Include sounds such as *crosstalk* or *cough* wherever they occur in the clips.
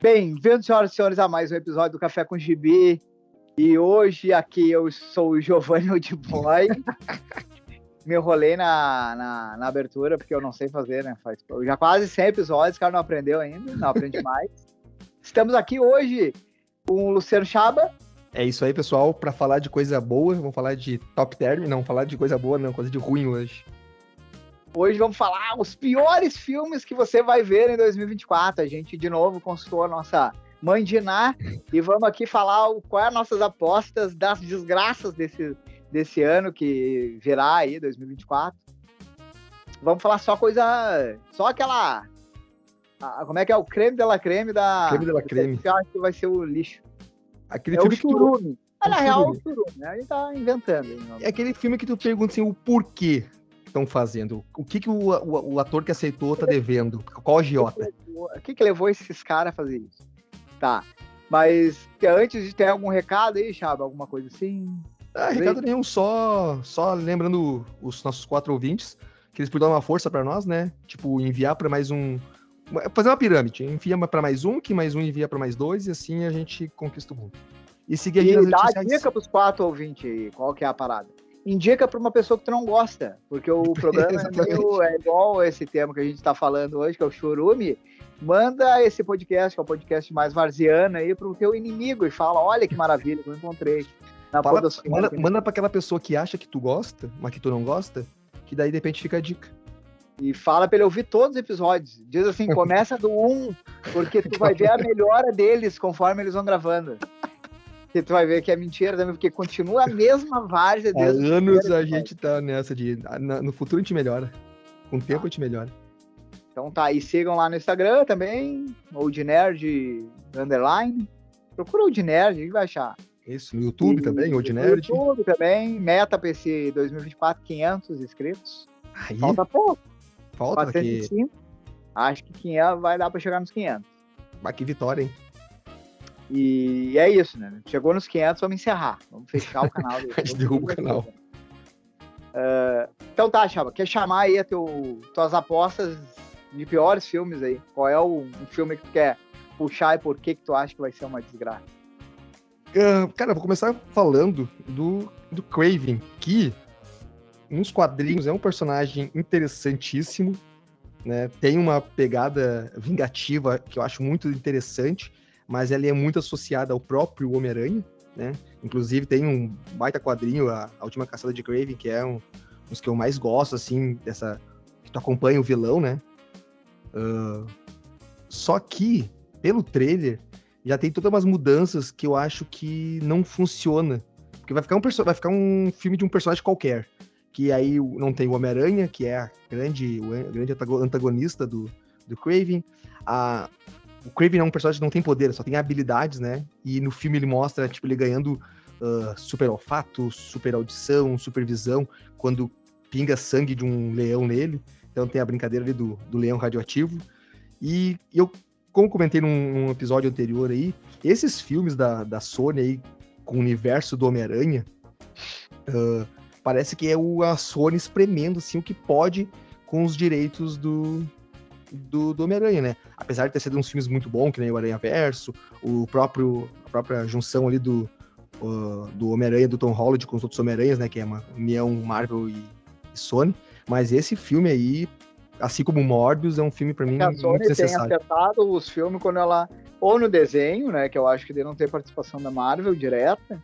Bem-vindos, senhoras e senhores, a mais um episódio do Café com Gibi. E hoje aqui eu sou o Giovanni de Boy. *laughs* Me enrolei na, na, na, abertura, porque eu não sei fazer, né? Faz, já quase 100 episódios, o cara não aprendeu ainda, não aprende mais. Estamos aqui hoje com o Luciano Chaba. É isso aí, pessoal. Para falar de coisa boa, vamos falar de top term, não falar de coisa boa, não, coisa de ruim hoje. Hoje vamos falar os piores filmes que você vai ver em 2024. A gente, de novo, consultou a nossa mãe de Ná e vamos aqui falar quais é as nossas apostas das desgraças desse, desse ano que virá aí, 2024. Vamos falar só coisa. Só aquela. A, como é que é? O creme de la creme da. Creme de la creme. Que acho que vai ser o lixo. Aquele é filme o churume. Tu... Ah, na real, é o churume. Né? A gente tá inventando. É aquele filme que tu pergunta assim, o porquê estão fazendo? O que, que o, o, o, ator que aceitou tá devendo? Qual agiota? O que, que levou esses caras a fazer isso? Tá. Mas antes de ter algum recado aí, Chaba, alguma coisa assim? Ah, recado nenhum, só, só lembrando os nossos quatro ouvintes que eles podiam dar uma força para nós, né? Tipo, enviar para mais um. Fazer uma pirâmide. Envia para mais um, que mais um envia para mais dois, e assim a gente conquista o mundo. E seguir a gente e dá dica pros quatro ouvintes aí, qual que é a parada? Indica para uma pessoa que tu não gosta, porque o *laughs* programa é, meio, é, igual esse tema que a gente está falando hoje, que é o churume. Manda esse podcast, que é o podcast mais varziano, aí, pro teu inimigo e fala: olha que maravilha que eu encontrei. Na fala, manda manda para aquela pessoa que acha que tu gosta, mas que tu não gosta, que daí de repente fica a dica. E fala para ele ouvir todos os episódios. Diz assim: *laughs* começa do 1, um, porque tu vai ver a melhora deles conforme eles vão gravando que tu vai ver que é mentira também, porque continua a mesma várzea. Há anos a gente tá nessa de. No futuro a gente melhora. Com o tempo a gente melhora. Então tá, e sigam lá no Instagram também, Old Nerd Underline. Procura Old Nerd, a gente vai achar. Isso, no YouTube e, também, Old Nerd. No YouTube também, meta pra esse 2024, 500 inscritos. Aí, Falta pouco. Falta 405. Que... Acho que 500 vai dar pra chegar nos 500. Mas que vitória, hein? E é isso, né? Chegou nos 500, vamos encerrar. Vamos fechar o canal. *laughs* a gente derruba o canal. Uh, então tá, Chava, quer chamar aí a teu, tuas apostas de piores filmes aí? Qual é o um filme que tu quer puxar e por que que tu acha que vai ser uma desgraça? Uh, cara, vou começar falando do, do Craven, que nos quadrinhos é um personagem interessantíssimo, né? Tem uma pegada vingativa que eu acho muito interessante mas ela é muito associada ao próprio Homem-Aranha, né? Inclusive tem um baita quadrinho, a, a Última Caçada de Craven, que é um, dos que eu mais gosto, assim, dessa... que tu acompanha o vilão, né? Uh, só que, pelo trailer, já tem todas umas mudanças que eu acho que não funciona. Porque vai ficar um, vai ficar um filme de um personagem qualquer. Que aí não tem o Homem-Aranha, que é a grande, o grande antagonista do, do Craven. A, o Craven é um personagem que não tem poder, só tem habilidades, né? E no filme ele mostra, tipo, ele ganhando uh, super olfato, super audição, super visão, quando pinga sangue de um leão nele. Então tem a brincadeira ali do, do leão radioativo. E eu, como comentei num, num episódio anterior aí, esses filmes da, da Sony aí, com o universo do Homem-Aranha, uh, parece que é o, a Sony espremendo, assim, o que pode com os direitos do, do, do Homem-Aranha, né? Apesar de ter sido uns filmes muito bons, que nem o Aranha Verso, o próprio, a própria junção ali do, uh, do Homem-Aranha do Tom Holland com os outros Homem-Aranhas, né? Que é uma união Marvel e, e, Sony. Mas esse filme aí, assim como Morbius, é um filme para mim a Sony muito necessário. tem acertado os filmes quando ela... Ou no desenho, né? Que eu acho que ele não tem participação da Marvel direta.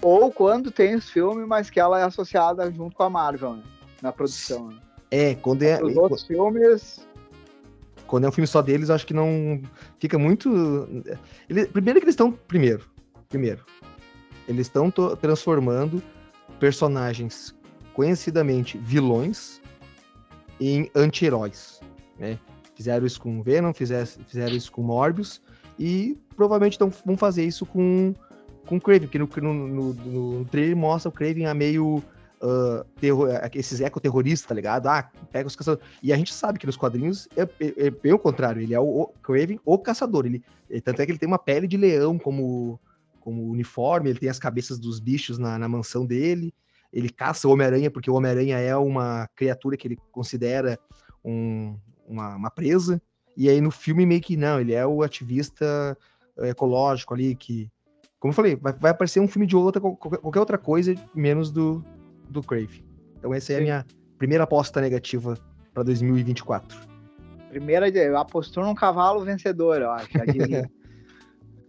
Ou quando tem os filmes, mas que ela é associada junto com a Marvel, né? Na produção. Né? É, quando é. Os outros filmes quando é um filme só deles, acho que não fica muito. Ele, primeiro que eles estão. Primeiro, primeiro, eles estão transformando personagens conhecidamente vilões em anti-heróis. Né? Fizeram isso com Venom, fizeram, fizeram isso com Morbius e provavelmente tão, vão fazer isso com com Craven, porque no, no, no, no trailer mostra o Craven a meio uh, terror, esses ecoterroristas, tá ligado? Ah, pega os caçadores. E a gente sabe que nos quadrinhos é, é, é bem o contrário. Ele é o, o Craven, o caçador. Ele, tanto é que ele tem uma pele de leão como, como uniforme, ele tem as cabeças dos bichos na, na mansão dele. Ele caça o Homem-Aranha, porque o Homem-Aranha é uma criatura que ele considera um, uma, uma presa. E aí no filme meio que não, ele é o ativista eh, ecológico ali que, como eu falei, vai, vai aparecer um filme de outra qualquer outra coisa menos do do Crave. Então essa é a minha primeira aposta negativa para 2024. Primeira, apostou num cavalo vencedor, eu acho. *laughs*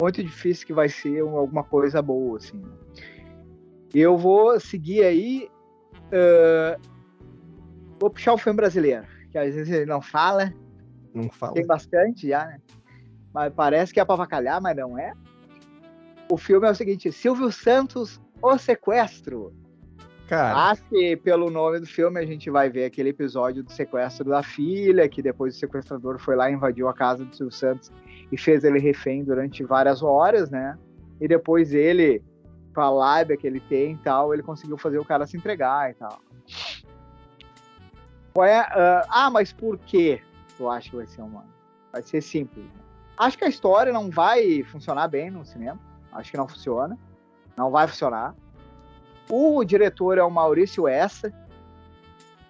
Muito difícil que vai ser alguma coisa boa, assim. Eu vou seguir aí. Uh, vou puxar o filme brasileiro, que às vezes ele não fala. Não fala. Tem bastante já, né? Mas parece que é pra avacalhar, mas não é. O filme é o seguinte: Silvio Santos, O Sequestro. Cara. Acho que pelo nome do filme a gente vai ver aquele episódio do sequestro da filha, que depois o sequestrador foi lá, invadiu a casa do Silvio Santos e fez ele refém durante várias horas, né? E depois ele, com a lábia que ele tem e tal, ele conseguiu fazer o cara se entregar e tal. É, uh, ah, mas por que eu acho que vai ser uma. Vai ser simples. Acho que a história não vai funcionar bem no cinema. Acho que não funciona. Não vai funcionar. O diretor é o Maurício Essa,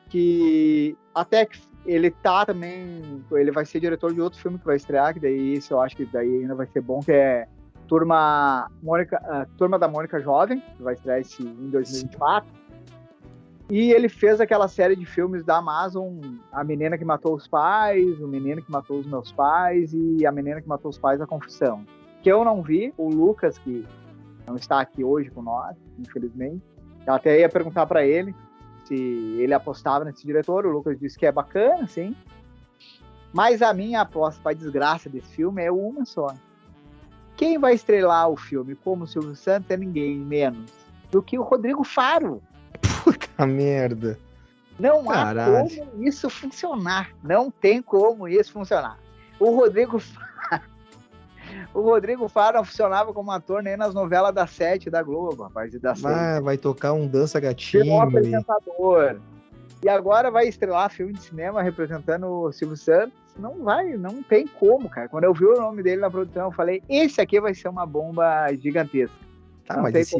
que até que ele tá também, ele vai ser diretor de outro filme que vai estrear, que daí isso eu acho que daí ainda vai ser bom, que é Turma, Mônica, uh, Turma da Mônica Jovem, que vai estrear esse, em 2024. E ele fez aquela série de filmes da Amazon, A Menina que Matou os Pais, O Menino que Matou os Meus Pais e A Menina que Matou os Pais, A Confissão. Que eu não vi, o Lucas, que não está aqui hoje com nós, infelizmente. Eu até ia perguntar para ele se ele apostava nesse diretor. O Lucas disse que é bacana, sim. Mas a minha aposta para desgraça desse filme é uma só. Quem vai estrelar o filme como Silvio Santos é ninguém menos do que o Rodrigo Faro. Puta merda. Não Caralho. há como isso funcionar. Não tem como isso funcionar. O Rodrigo Faro o Rodrigo Faro funcionava como ator nem nas novelas da Sete da Globo, rapaz. Da vai, vai tocar um dança gatinho. Um apresentador. E agora vai estrelar filme de cinema representando o Silvio Santos. Não vai, não tem como, cara. Quando eu vi o nome dele na produção, eu falei: esse aqui vai ser uma bomba gigantesca. Tá, não mas esse,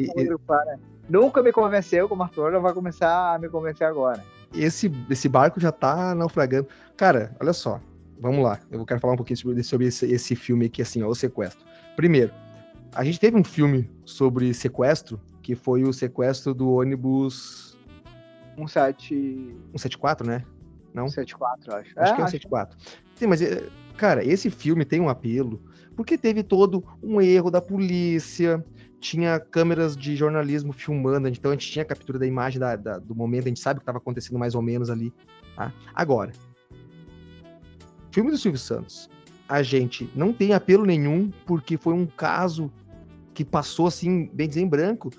Nunca me convenceu como ator, não vai começar a me convencer agora. Esse, esse barco já tá naufragando. Cara, olha só vamos lá. Eu quero falar um pouquinho sobre, sobre esse, esse filme aqui, assim, ó, o sequestro. Primeiro, a gente teve um filme sobre sequestro, que foi o sequestro do ônibus... 17... 174, né? Não? 174, acho. Acho é, que é o 174. Sim, mas, eh, cara, esse filme tem um apelo, porque teve todo um erro da polícia, tinha câmeras de jornalismo filmando, então a gente tinha a captura da imagem da, da, do momento, a gente sabe o que estava acontecendo mais ou menos ali. Tá? Agora, filme do Silvio Santos, a gente não tem apelo nenhum, porque foi um caso que passou assim, bem dizer, em branco,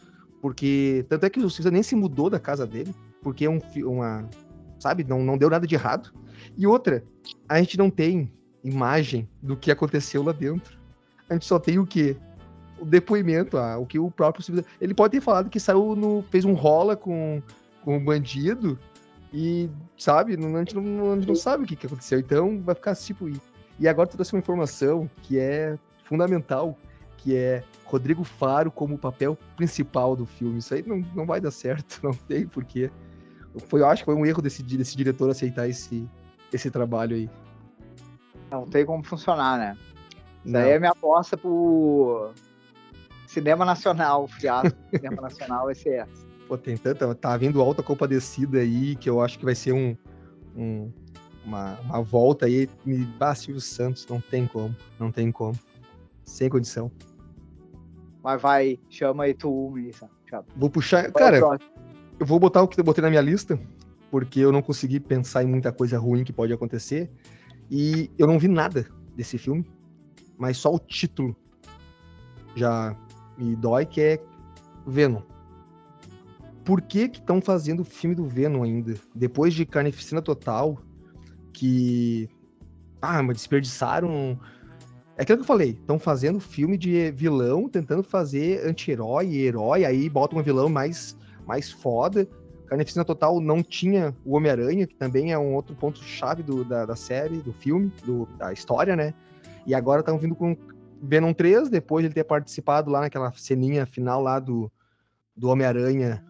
porque tanto é que o Silvio Santos nem se mudou da casa dele, porque é um, uma, sabe, não, não deu nada de errado. E outra, a gente não tem imagem do que aconteceu lá dentro. A gente só tem o quê? O depoimento, ah, o que o próprio Ele pode ter falado que saiu no. fez um rola com, com bandido e, sabe, não, a, gente não, a gente não sabe o que, que aconteceu. Então vai ficar tipo. E, e agora tu trouxe uma informação que é fundamental, que é Rodrigo Faro como papel principal do filme. Isso aí não, não vai dar certo, *laughs* não tem porquê. Foi, eu acho que foi um erro desse, desse diretor aceitar esse, esse trabalho aí. Não tem como funcionar, né? Isso não. aí é minha aposta pro cinema nacional, fiasco cinema nacional vai ser essa. Pô, tem tanta. Tá vindo alta compadecida aí, que eu acho que vai ser um, um uma, uma volta aí. Me ah, Silvio Santos, não tem como. Não tem como. Sem condição. Mas vai, chama aí tu isso. Vou puxar. Cara, eu vou botar o que eu botei na minha lista, porque eu não consegui pensar em muita coisa ruim que pode acontecer. E eu não vi nada desse filme, mas só o título já me dói, que é Venom por que estão fazendo o filme do Venom ainda? Depois de Carnificina Total, que. Ah, mas desperdiçaram. É aquilo que eu falei, estão fazendo filme de vilão, tentando fazer anti-herói e herói, aí botam um vilão mais, mais foda. Carnificina Total não tinha o Homem-Aranha, que também é um outro ponto-chave da, da série, do filme, do, da história, né? E agora estão vindo com Venom 3, depois de ele ter participado lá naquela ceninha final lá do, do Homem-Aranha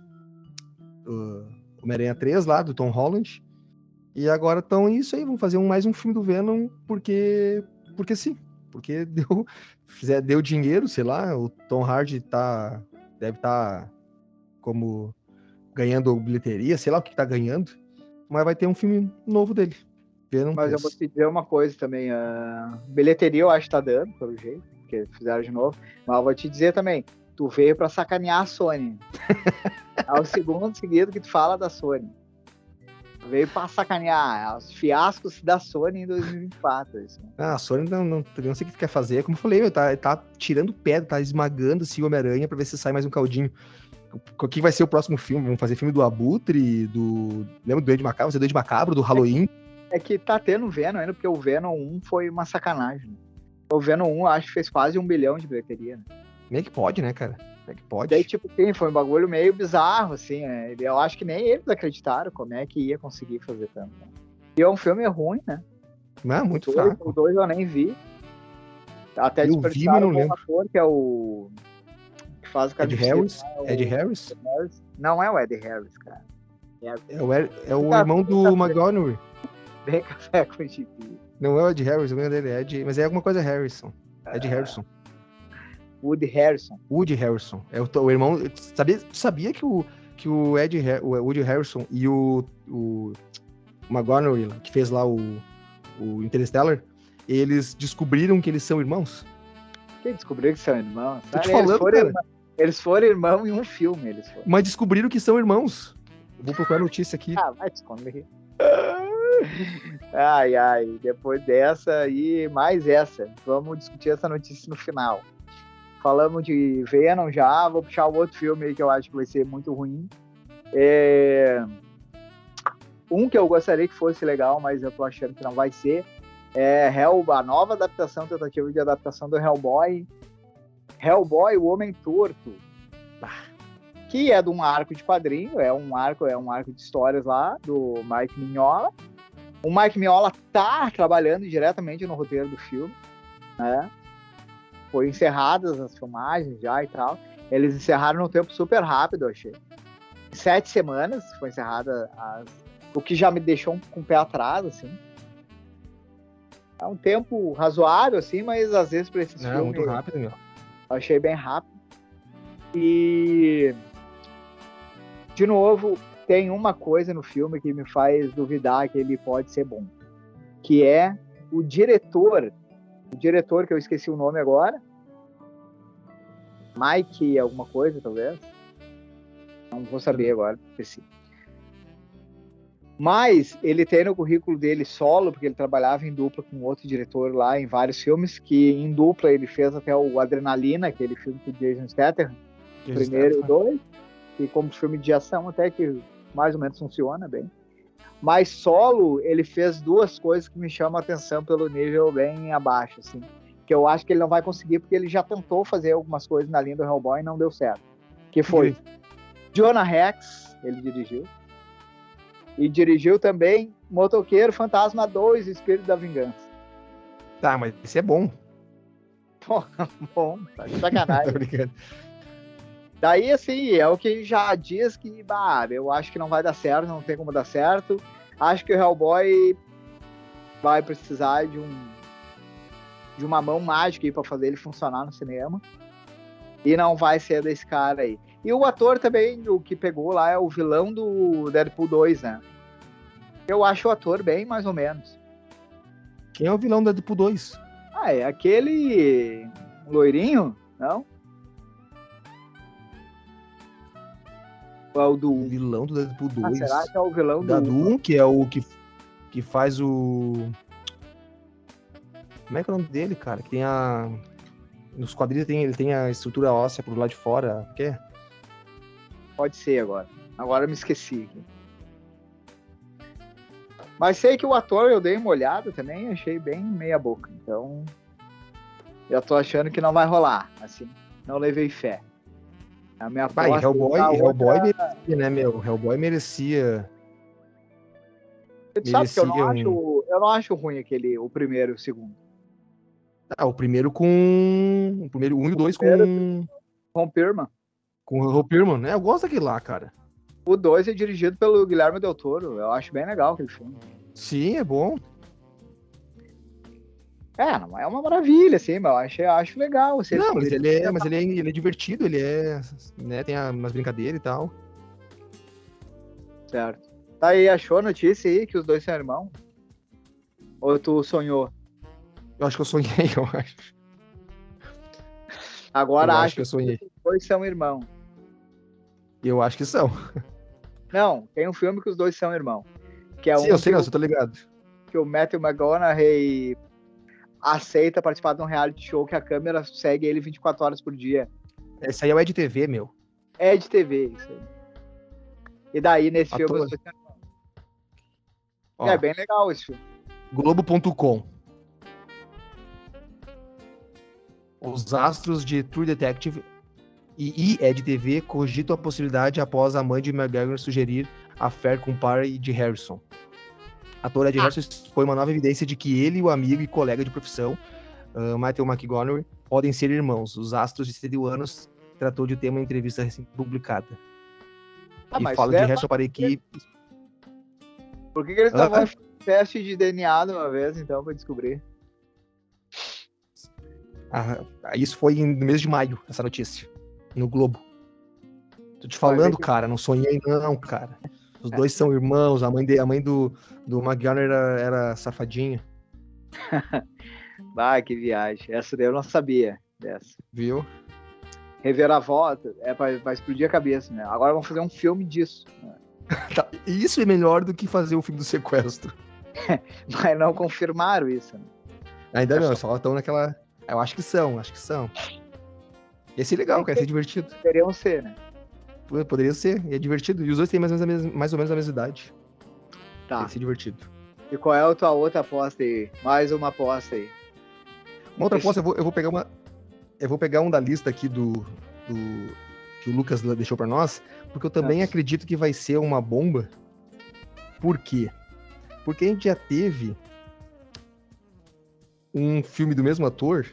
uh, Homem-Aranha 3 lá, do Tom Holland. E agora estão isso aí, vão fazer um, mais um filme do Venom, porque. Porque sim. Porque *laughs* deu, fizer, deu dinheiro, sei lá, o Tom Hardy tá. Deve estar tá como ganhando bilheteria, sei lá o que tá ganhando. Mas vai ter um filme novo dele. Venom mas 3. eu vou te dizer uma coisa também. A bilheteria eu acho que tá dando, pelo jeito, porque fizeram de novo. Mas eu vou te dizer também, tu veio pra sacanear a Sony. *laughs* é o segundo seguido que tu fala da Sony. Veio pra sacanear os fiascos da Sony em 2024. Isso. Ah, a Sony não, não, não sei o que quer fazer. Como eu falei, tá, tá tirando pedra, tá esmagando assim, o Homem-Aranha pra ver se sai mais um caldinho. O que vai ser o próximo filme? Vamos fazer filme do Abutre, do. Lembra do Duende Macabro? Vai ser Duende Macabro, do Halloween? É que tá tendo Venom ainda, porque o Venom 1 foi uma sacanagem. O Venom 1 acho que fez quase um bilhão de bilheteria. Né? É que pode, né, cara? Como é que pode? Daí, tipo, sim, foi um bagulho meio bizarro, assim, né? Eu acho que nem eles acreditaram como é que ia conseguir fazer tanto. Né? E é um filme ruim, né? Não, é muito o fraco. O dois eu nem vi. Até eu vi, mas não lembro. ator, que é o... Que faz o Ed Harris? Né? Ed Harris? Não é o Ed Harris, cara. É, é o, Ed, é o irmão do McGonagall. Bem *laughs* café com gibi. Não é o Ed Harris, o nome dele é Ed, mas é alguma coisa Harrison. Ed ah. Harrison. Woody Harrison. Woody Harrison. É o, o irmão. Sabia, sabia que o, que o Ed o Woody Harrison e o, o McGonagall, que fez lá o, o Interstellar, eles descobriram que eles são irmãos? Quem descobriu que são irmãos? Tô te falando, eles foram, irmão, eles foram irmãos em um filme. Eles foram. Mas descobriram que são irmãos. Vou procurar a notícia aqui. Ah, vai esconder. ai, ai. Depois dessa aí, mais essa. Vamos discutir essa notícia no final. Falamos de Venom já, vou puxar o outro filme aí que eu acho que vai ser muito ruim. É... Um que eu gostaria que fosse legal, mas eu tô achando que não vai ser, é Hell, a nova adaptação, tentativa de adaptação do Hellboy. Hellboy, o Homem Torto. Que é de um arco de quadrinho, é um arco, é um arco de histórias lá do Mike Mignola. O Mike Mignola tá trabalhando diretamente no roteiro do filme, né? Foi encerradas as filmagens já e tal. Eles encerraram num tempo super rápido, eu achei. Sete semanas foi encerrada as... o que já me deixou com o pé atrás, assim. É um tempo razoável, assim, mas às vezes para esses é, filmes... muito rápido, meu. Achei bem rápido. E... De novo, tem uma coisa no filme que me faz duvidar que ele pode ser bom. Que é o diretor o diretor, que eu esqueci o nome agora. Mike alguma coisa, talvez. Não vou saber agora, esqueci. Mas ele tem no currículo dele solo, porque ele trabalhava em dupla com outro diretor lá em vários filmes, que em dupla ele fez até o Adrenalina, aquele filme com o Jason Statham, primeiro e dois, e como filme de ação até que mais ou menos funciona bem. Mas solo, ele fez duas coisas que me chamam a atenção pelo nível bem abaixo, assim. Que eu acho que ele não vai conseguir, porque ele já tentou fazer algumas coisas na linha do Hellboy e não deu certo. Que foi Sim. Jonah Rex, ele dirigiu. E dirigiu também Motoqueiro Fantasma 2, Espírito da Vingança. Tá, mas esse é bom. *laughs* Porra, bom, tá de sacanagem. *laughs* Daí, assim, é o que já diz que, bah, eu acho que não vai dar certo, não tem como dar certo. Acho que o Hellboy vai precisar de um de uma mão mágica aí para fazer ele funcionar no cinema. E não vai ser desse cara aí. E o ator também, o que pegou lá é o vilão do Deadpool 2, né? Eu acho o ator bem mais ou menos. Quem é o vilão do Deadpool 2? Ah, é aquele loirinho, não? O do. O vilão do Deadpool 2. Ah, será que é o vilão do. Da do 1, que é o que, que faz o. Como é que é o nome dele, cara? Que tem a. Nos quadrinhos tem, ele tem a estrutura óssea pro lado de fora. O quê? Pode ser agora. Agora eu me esqueci. Mas sei que o ator eu dei uma olhada também, achei bem meia boca. Então, eu tô achando que não vai rolar, assim. Não levei fé. A minha Vai, Hellboy, Hellboy merecia, né, meu? Hellboy merecia. Você sabe que eu não, um... acho, eu não acho ruim aquele, o primeiro e o segundo. Ah, o primeiro com. O primeiro, um e o dois com. Com Pirman. Com o né? Eu gosto daquele lá, cara. O dois é dirigido pelo Guilherme Del Toro. Eu acho bem legal aquele filme. Sim, é bom. É, não é uma maravilha, assim, mas eu acho, eu acho legal. Não, mas ele é, mas ele é, ele é divertido, ele é. Né, tem umas brincadeiras e tal. Certo. Tá aí, achou a notícia aí que os dois são irmãos? Ou tu sonhou? Eu acho que eu sonhei, *laughs* eu acho. Agora eu acho, acho que eu sonhei. os dois são irmãos. Eu acho que são. Não, tem um filme que os dois são irmãos. Que é Sim, um eu sei, que, eu tô ligado. que o Matthew McConaughey aceita participar de um reality show que a câmera segue ele 24 horas por dia. Esse aí é o Ed TV, meu. É de TV, isso aí. E daí, nesse À filme. Ó, é bem legal esse filme. Globo.com. Os astros de True Detective e Ed TV cogitam a possibilidade após a mãe de McGregor sugerir a fé com o pai de Harrison. Ator Ed Ah. Harrison foi uma nova evidência de que ele e o amigo e colega de profissão, uh, Matthew McGonagall, podem ser irmãos. Os astros de 71 anos tratou de tema em entrevista recém publicada. Ah, e fala de leva- Harrison para a equipe. Por que, que eles Ah, vão ah. teste de DNA de uma vez, então, pra descobrir? Ah, isso foi no mês de maio, essa notícia. No Globo. Tô te falando, que- cara, não sonhei não, cara. Os dois são irmãos, a mãe, de, a mãe do, do McGonagall era, era safadinha, *laughs* Ah, que viagem. Essa daí eu não sabia dessa. viu? Reviravolta é pra explodir a cabeça, né? Agora vamos fazer um filme disso. né? *laughs* Tá, Isso é melhor do que fazer o filme do sequestro. *laughs* Mas não confirmaram isso. Né? Ainda não, só estão naquela... Eu acho que são, acho que são. Ia ser legal, cara, ia ser divertido. Poderiam ser, né? Poderia ser, e é divertido. E os dois têm mais ou menos a mesma, mais ou, menos a mesma idade. Tá. Ia ser divertido. E qual é a tua outra aposta aí? Mais uma aposta aí. Uma outra aposta, eu vou, eu vou pegar uma. Eu vou pegar um da lista aqui do. do que o Lucas deixou pra nós, porque eu também Nossa. acredito que vai ser uma bomba. Por quê? Porque a gente já teve um filme do mesmo ator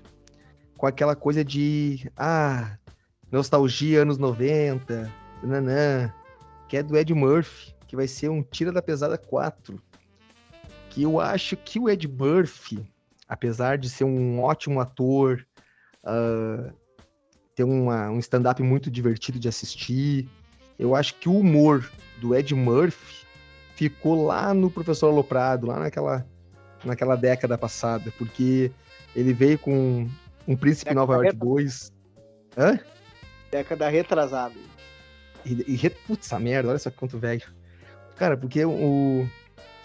com aquela coisa de. Ah, nostalgia anos 90, nanã, que é do Ed Murphy, que vai ser um Tira da Pesada 4. Que eu acho que o Ed Murphy, apesar de ser um ótimo ator, ah, ter uma- um stand-up muito divertido de assistir, eu acho que o humor do Ed Murphy ficou lá no Professor Aloprado, lá naquela, naquela década passada, porque ele veio com um Príncipe Década Nova York retrasada. 2. Hã? Década retrasada. E, e putz, essa merda, olha só quanto velho. Cara, porque o,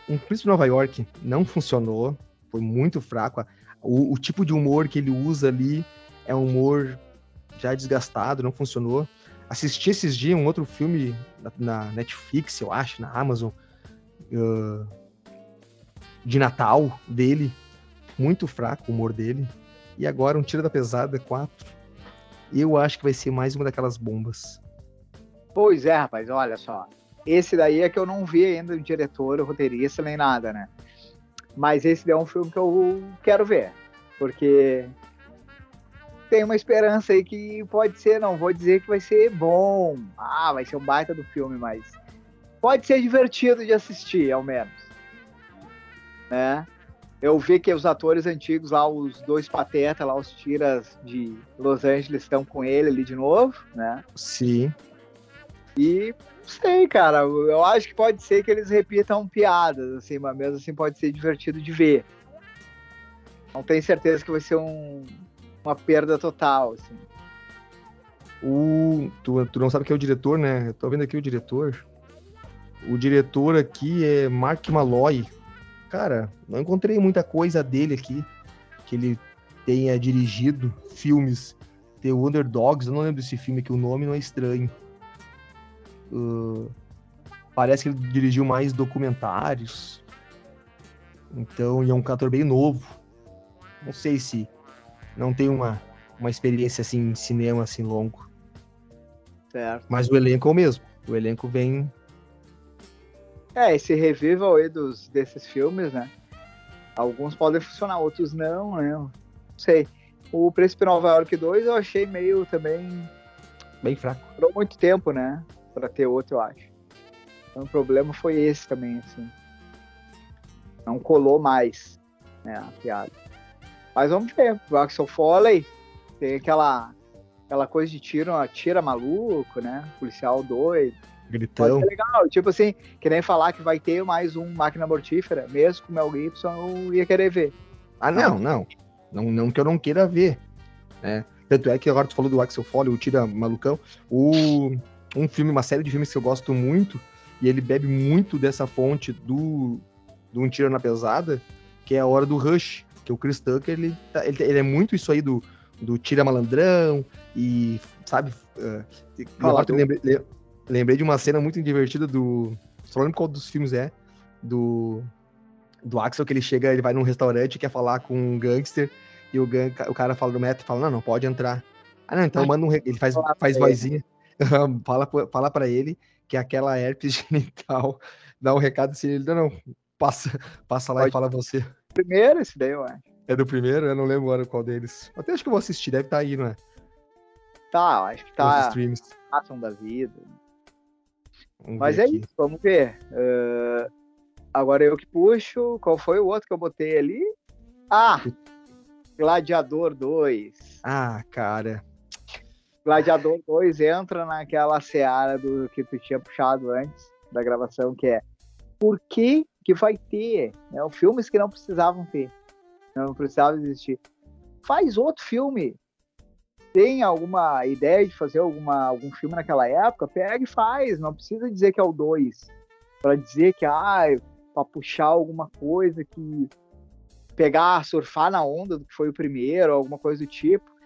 o Príncipe Nova York não funcionou, foi muito fraco. O, o tipo de humor que ele usa ali é um humor já desgastado, não funcionou. Assisti esses dias um outro filme na, na Netflix, eu acho, na Amazon, ah, de Natal dele. Muito fraco o humor dele. E agora um Tira da Pesada 4. Eu acho que vai ser mais uma daquelas bombas. Pois é, rapaz, olha só. Esse daí é que eu não vi ainda o diretor, o roteirista, nem nada, né? Mas esse é um filme que eu quero ver. Porque tem uma esperança aí que pode ser, não vou dizer que vai ser bom. Ah, vai ser um baita do filme, mas pode ser divertido de assistir, ao menos. Né? Eu vi que os atores antigos lá, os dois patetas lá, os tiras de Los Angeles estão com ele ali de novo, né? Sim. E sei, cara. Eu acho que pode ser que eles repitam piadas, assim, mas mesmo assim pode ser divertido de ver. Não tenho certeza que vai ser um, uma perda total, assim. O, tu, tu não sabe quem é o diretor, né? Eu tô vendo aqui o diretor. O diretor aqui é Mark Malloy. Cara, não encontrei muita coisa dele aqui. Que ele tenha dirigido filmes. The Underdogs, eu não lembro desse filme aqui, o nome não é estranho. Uh, parece que ele dirigiu mais documentários. Então, e é um cantor bem novo. Não sei se não tem uma, uma experiência assim em cinema assim longo. Certo. Mas o elenco é o mesmo. O elenco vem. É, esse revival aí dos, desses filmes, né? Alguns podem funcionar, outros não, né? Não sei. O Príncipe Nova York 2 eu achei meio também. Bem fraco. Durou muito tempo, né? Pra ter outro, eu acho. Então o problema foi esse também, assim. Não colou mais, né, a piada. Mas vamos ver, o Axel Foley tem aquela, aquela coisa de tiro, tira maluco, né? Policial doido. Gritão. Legal, tipo assim, que nem falar que vai ter mais um Máquina Mortífera, mesmo com o Mel Gibson, eu ia querer ver. Ah, não, não. Não, não que eu não queira ver. Né? Tanto é que agora tu falou do Axel Foley, o Tira Malucão. O, um filme, uma série de filmes que eu gosto muito, e ele bebe muito dessa fonte do, do Um Tiro na Pesada, que é a hora do Rush. Que o Chris Tucker, ele, tá, ele, ele é muito isso aí do, do Tira Malandrão, e, sabe? Uh, eu lembrei, lembrei de uma cena muito divertida do. Só lembro qual dos filmes é. Do do Axel que ele chega, ele vai num restaurante quer falar com um gangster e o, gang, o cara fala do metro fala, não, não pode entrar. Ah, não, então manda um. Ele faz, faz vozinha. *laughs* fala, fala pra ele que aquela herpes *laughs* genital dá um recado assim, ele, não, não, passa, passa lá pode. e fala você. Primeiro esse daí, eu acho. É do primeiro? Eu não lembro agora qual deles. Até acho que eu vou assistir, deve estar tá aí, não é? Tá, acho que tá. Nos streams. Ação da vida. Vamos Mas é aqui. isso, vamos ver. Uh, Agora eu que puxo. Qual foi o outro que eu botei ali? Ah! Gladiador 2. Ah, cara. Gladiador 2 entra naquela seara do que tu tinha puxado antes da gravação, que é por que, que vai ter né, filmes que não precisavam ter, não precisavam existir. Faz outro filme. Tem alguma ideia de fazer alguma, algum filme naquela época? Pega e faz. Não precisa dizer que é o 2. Para dizer que ah, para puxar alguma coisa que pegar, surfar na onda do que foi o primeiro, alguma coisa do tipo.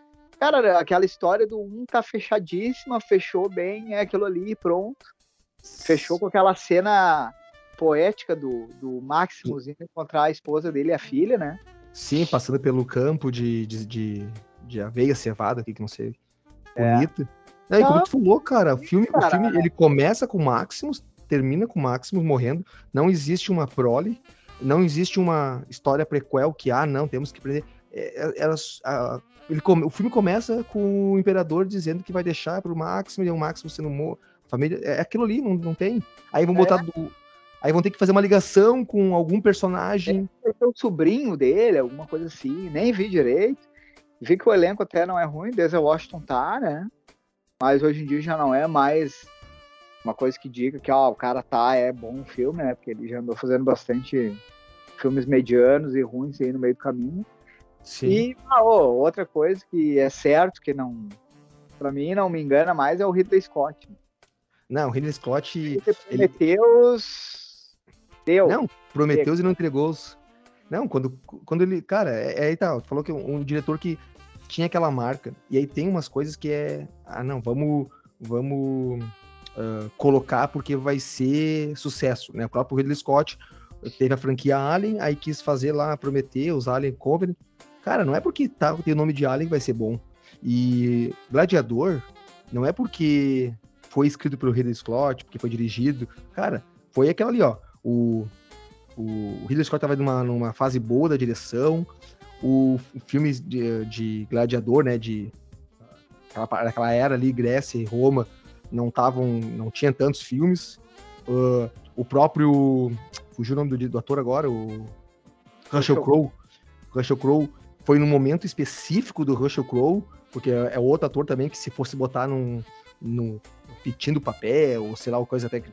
Cara, aquela história do um tá fechadíssima, fechou bem, é aquilo ali, pronto. Fechou com aquela cena poética do, do Maximus indo encontrar a esposa dele e a filha, né? Sim, passando pelo campo de, de, de, de aveia cevada aqui, que não sei. É. Bonito. É. É, como tu falou, cara, o filme, cara, o filme ele começa com o Maximus, termina com o Maximus morrendo, não existe uma prole, não existe uma história prequel que, ah, não, temos que prender. É, é, a, ele, o filme começa com o imperador dizendo que vai deixar para o Maximus, e o Maximus sendo morto. Família, é aquilo ali, não, não tem. Aí vão botar é. do, Aí vão ter que fazer uma ligação com algum personagem. É o sobrinho dele, alguma coisa assim. Nem vi direito. Vi que o elenco até não é ruim, desde Washington tá, né? Mas hoje em dia já não é mais uma coisa que diga que ó, o cara tá, é bom filme, né? Porque ele já andou fazendo bastante filmes medianos e ruins aí no meio do caminho. Sim. E ah, oh, outra coisa que é certo que não, para mim não me engana mais é o Ridley Scott. Não, o Ridley Scott. Ele Prometeus. Deu. Não, Prometeus e não entregou os. Não, quando, quando ele. Cara, é, aí tá, falou que um, um diretor que tinha aquela marca. E aí tem umas coisas que é. Ah, não, vamos. Vamos uh, colocar porque vai ser sucesso, né? O próprio Ridley Scott teve a franquia Alien, aí quis fazer lá, prometer os Alien Covenant. Cara, não é porque tá, tem o nome de Alien que vai ser bom. E Gladiador, não é porque foi escrito pelo Ridley Scott, porque foi dirigido. Cara, foi aquela ali, ó. O, o Ridley Scott tava numa, numa fase boa da direção. O, o filme de, de Gladiador, né? De aquela, aquela era ali, Grécia e Roma, não estavam, não tinha tantos filmes. Uh, o próprio, fugiu o nome do, do ator agora, o Russell Crowe. Russell Crowe foi num momento específico do Russell Crowe, porque é, é outro ator também que se fosse botar num, num pedindo papel, ou sei lá, coisa até que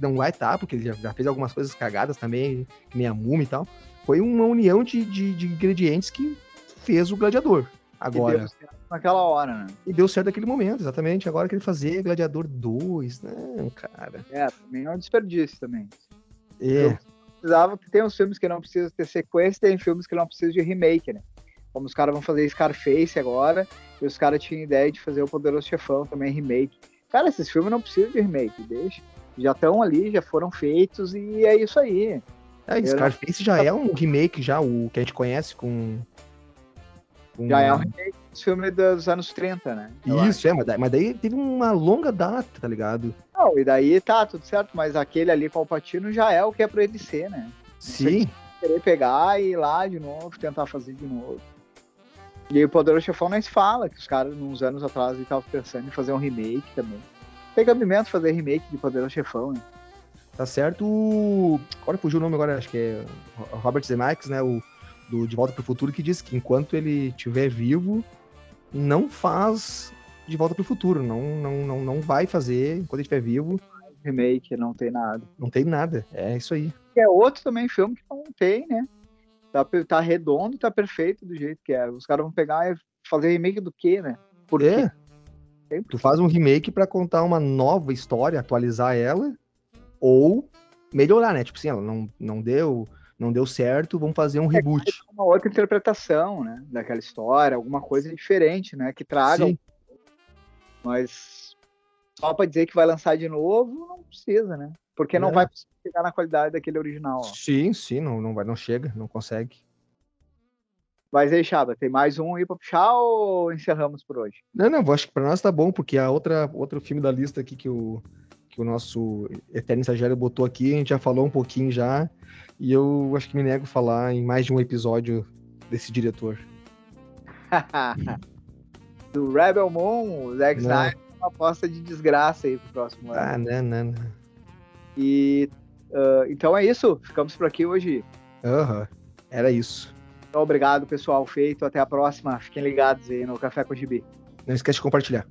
não vai estar, tá, porque ele já, fez algumas coisas cagadas também, que nem a Múmia e tal. Foi uma união de, de, de ingredientes que fez o Gladiador. Agora. naquela hora, né? E deu certo naquele momento, exatamente. Agora que ele fazia Gladiador 2, né, cara? É, também é um desperdício também. É. Eu precisava que tem uns filmes que não precisam ter sequência, tem filmes que não precisam de remake, né? Como os caras vão fazer Scarface agora, e os caras tinham ideia de fazer o Poderoso Chefão também remake. Cara, esses filmes não precisam de remake, deixa. Já estão ali, já foram feitos e é isso aí. É, Scarface já é um remake, já, o que a gente conhece com um... Já é um remake dos filmes dos anos 30, né? Isso, é, mas daí, mas daí teve uma longa data, tá ligado? Não, e daí tá, tudo certo, mas aquele ali com o Patino já é o que é pra ele ser, né? Sim. Querer pegar e ir lá de novo, tentar fazer de novo. E aí o Poderoso Chefão nem se fala, que os caras, uns anos atrás, estavam pensando em fazer um remake também. Tem cabimento fazer remake de Poderoso Chefão, né? Tá certo o. Agora fugiu o nome agora, acho que é Robert Zemeckis, né? O do De Volta para o Futuro, que diz que enquanto ele estiver vivo, não faz De Volta para o Futuro. Não, não, não, não vai fazer enquanto ele estiver vivo. Remake, não tem nada. Não tem nada. É isso aí. É outro também filme que não tem, né? Tá, tá redondo, tá perfeito do jeito que é. Os caras vão pegar e fazer remake do quê, né? Por é. quê? Tu faz um remake para contar uma nova história, atualizar ela, ou melhorar, né? Tipo assim, ela não, não deu não deu certo, vamos fazer um é, reboot. Uma outra interpretação, né, daquela história, alguma coisa diferente, né, que traga. Sim. Mas só para dizer que vai lançar de novo, não precisa, né? Porque é. não vai chegar na qualidade daquele original. Ó. Sim, sim, não, não, vai, não chega, não consegue. Mas aí, Chaba, tem mais um aí pra puxar ou encerramos por hoje? Não, não, acho que pra nós tá bom, porque a outra, outro filme da lista aqui que o, que o nosso Eterno Estagiário botou aqui, a gente já falou um pouquinho já, e eu acho que me nego a falar em mais de um episódio desse diretor. *laughs* Do Rebel Moon, o Zack Snyder, uma aposta de desgraça aí pro próximo ano. Ah, não, não, não. E uh, então é isso, ficamos por aqui hoje. Aham, uhum. era isso. Então, obrigado, pessoal. Feito. Até a próxima. Fiquem ligados aí no Café com o Gibi. Não esquece de compartilhar.